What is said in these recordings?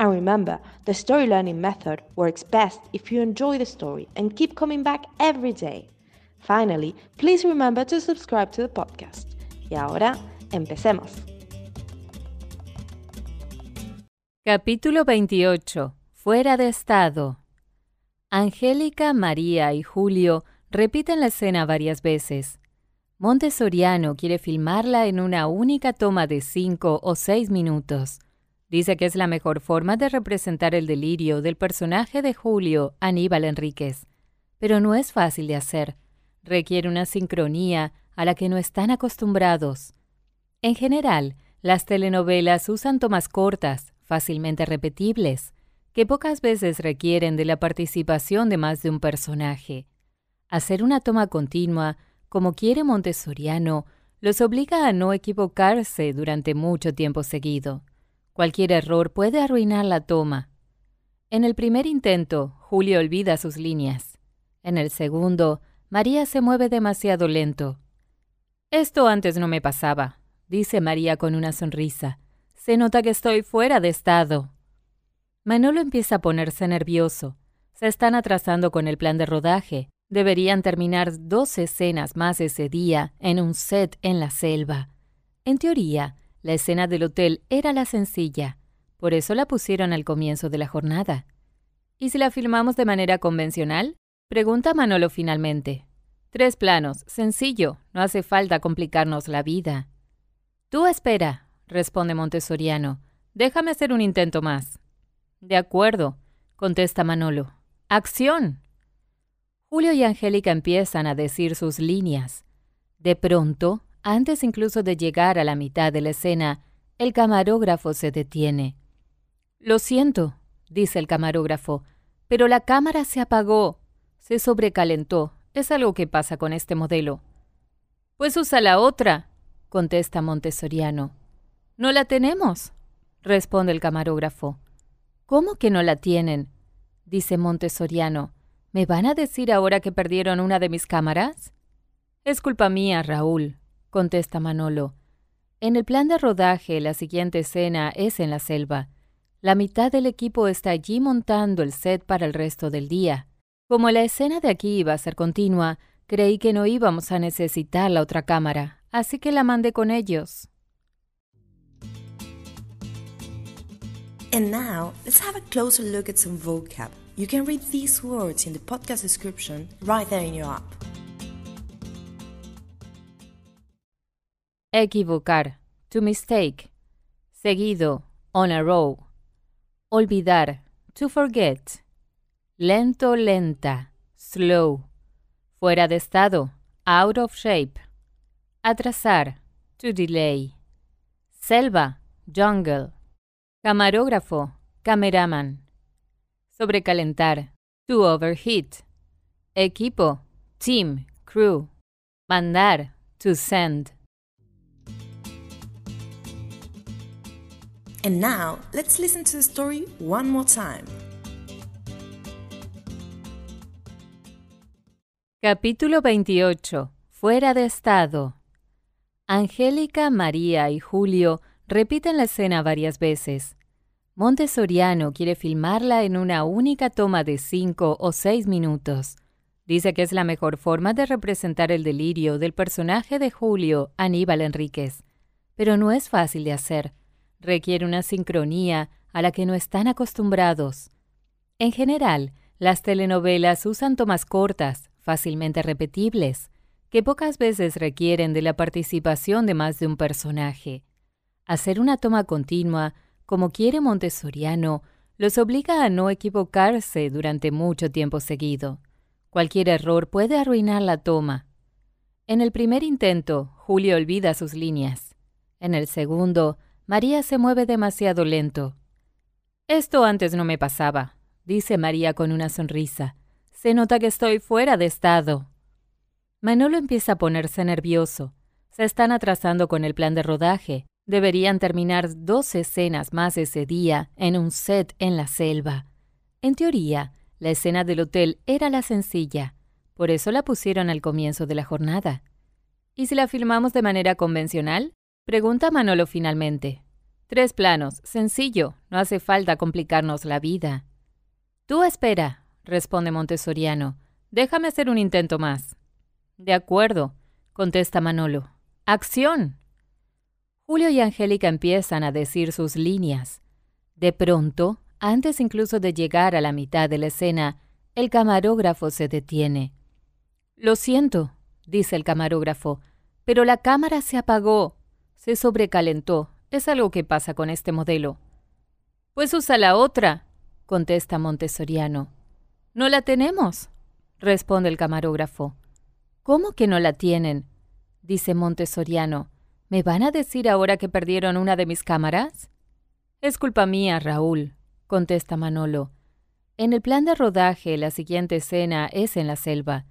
And remember, the story learning method works best if you enjoy the story and keep coming back every day. Finally, please remember to subscribe to the podcast. Y ahora, empecemos. Capítulo 28. Fuera de estado. Angélica, María y Julio repiten la escena varias veces. Montessoriano quiere filmarla en una única toma de cinco o seis minutos. Dice que es la mejor forma de representar el delirio del personaje de Julio, Aníbal Enríquez. Pero no es fácil de hacer. Requiere una sincronía a la que no están acostumbrados. En general, las telenovelas usan tomas cortas, fácilmente repetibles, que pocas veces requieren de la participación de más de un personaje. Hacer una toma continua, como quiere Montessoriano, los obliga a no equivocarse durante mucho tiempo seguido. Cualquier error puede arruinar la toma. En el primer intento, Julio olvida sus líneas. En el segundo, María se mueve demasiado lento. Esto antes no me pasaba, dice María con una sonrisa. Se nota que estoy fuera de estado. Manolo empieza a ponerse nervioso. Se están atrasando con el plan de rodaje. Deberían terminar dos escenas más ese día en un set en la selva. En teoría, la escena del hotel era la sencilla, por eso la pusieron al comienzo de la jornada. ¿Y si la filmamos de manera convencional? Pregunta Manolo finalmente. Tres planos, sencillo, no hace falta complicarnos la vida. Tú espera, responde Montessoriano. Déjame hacer un intento más. De acuerdo, contesta Manolo. ¡Acción! Julio y Angélica empiezan a decir sus líneas. De pronto, antes incluso de llegar a la mitad de la escena, el camarógrafo se detiene. Lo siento, dice el camarógrafo, pero la cámara se apagó. Se sobrecalentó. Es algo que pasa con este modelo. Pues usa la otra, contesta Montessoriano. No la tenemos, responde el camarógrafo. ¿Cómo que no la tienen? dice Montessoriano. ¿Me van a decir ahora que perdieron una de mis cámaras? Es culpa mía, Raúl, contesta Manolo. En el plan de rodaje, la siguiente escena es en la selva. La mitad del equipo está allí montando el set para el resto del día. Como la escena de aquí iba a ser continua, creí que no íbamos a necesitar la otra cámara, así que la mandé con ellos. And now, let's have a closer look at some vocab. You can read these words in the podcast description right there in your app. Equivocar. To mistake. Seguido. On a row. Olvidar. To forget. Lento, lenta. Slow. Fuera de estado. Out of shape. Atrasar. To delay. Selva. Jungle. Camarógrafo. Cameraman. Sobrecalentar. To overheat. Equipo. Team. Crew. Mandar. To send. And now, let's listen to the story one more time. Capítulo 28. Fuera de estado. Angélica, María y Julio repiten la escena varias veces. Montessoriano quiere filmarla en una única toma de cinco o seis minutos. Dice que es la mejor forma de representar el delirio del personaje de Julio, Aníbal Enríquez. Pero no es fácil de hacer requiere una sincronía a la que no están acostumbrados. En general, Las telenovelas usan tomas cortas, fácilmente repetibles, que pocas veces requieren de la participación de más de un personaje. Hacer una toma continua, como quiere Montessoriano, los obliga a no equivocarse durante mucho tiempo seguido. Cualquier error puede arruinar la toma. En el primer intento, Julio olvida sus líneas. En el segundo, María se mueve demasiado lento. Esto antes no me pasaba, dice María con una sonrisa. Se nota que estoy fuera de estado. Manolo empieza a ponerse nervioso. Se están atrasando con el plan de rodaje. Deberían terminar dos escenas más ese día en un set en la selva. En teoría, la escena del hotel era la sencilla, por eso la pusieron al comienzo de la jornada. ¿Y si la filmamos de manera convencional? Pregunta Manolo finalmente. Tres planos, sencillo, no hace falta complicarnos la vida. Tú espera, responde Montessoriano. Déjame hacer un intento más. De acuerdo, contesta Manolo. ¡Acción! Julio y Angélica empiezan a decir sus líneas. De pronto, antes incluso de llegar a la mitad de la escena, el camarógrafo se detiene. Lo siento, dice el camarógrafo, pero la cámara se apagó. Se sobrecalentó. Es algo que pasa con este modelo. Pues usa la otra, contesta Montessoriano. No la tenemos, responde el camarógrafo. ¿Cómo que no la tienen? dice Montessoriano. ¿Me van a decir ahora que perdieron una de mis cámaras? Es culpa mía, Raúl, contesta Manolo. En el plan de rodaje, la siguiente escena es en la selva.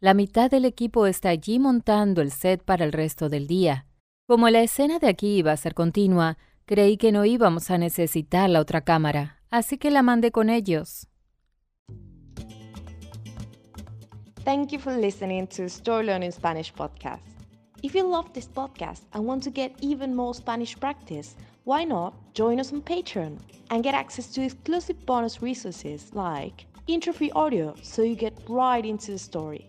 La mitad del equipo está allí montando el set para el resto del día. Como la escena de aquí iba a ser continua, creí que no íbamos a necesitar la otra cámara, así que la mandé con ellos. Thank you for listening to Story Learning Spanish podcast. If you love this podcast and want to get even more Spanish practice, why not join us on Patreon and get access to exclusive bonus resources like intro-free audio so you get right into the story,